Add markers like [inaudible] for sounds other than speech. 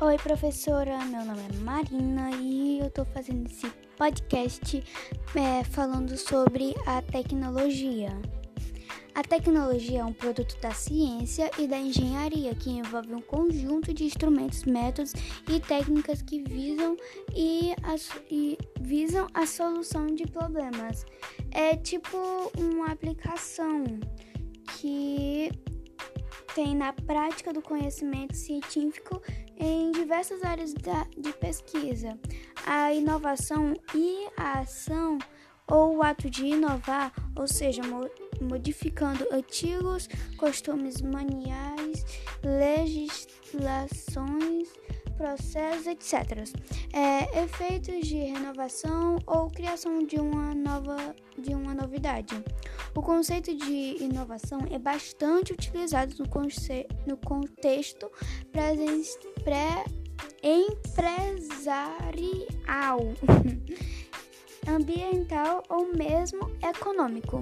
Oi, professora. Meu nome é Marina e eu tô fazendo esse podcast é, falando sobre a tecnologia. A tecnologia é um produto da ciência e da engenharia que envolve um conjunto de instrumentos, métodos e técnicas que visam e, a, e visam a solução de problemas. É tipo uma aplicação tem na prática do conhecimento científico em diversas áreas da, de pesquisa. A inovação e a ação ou o ato de inovar, ou seja, modificando antigos costumes maniais, legislações, processos, etc. É, efeitos de renovação ou criação de uma nova de uma novidade. O conceito de inovação é bastante utilizado no, no contexto pré-empresarial. [laughs] ambiental ou mesmo econômico.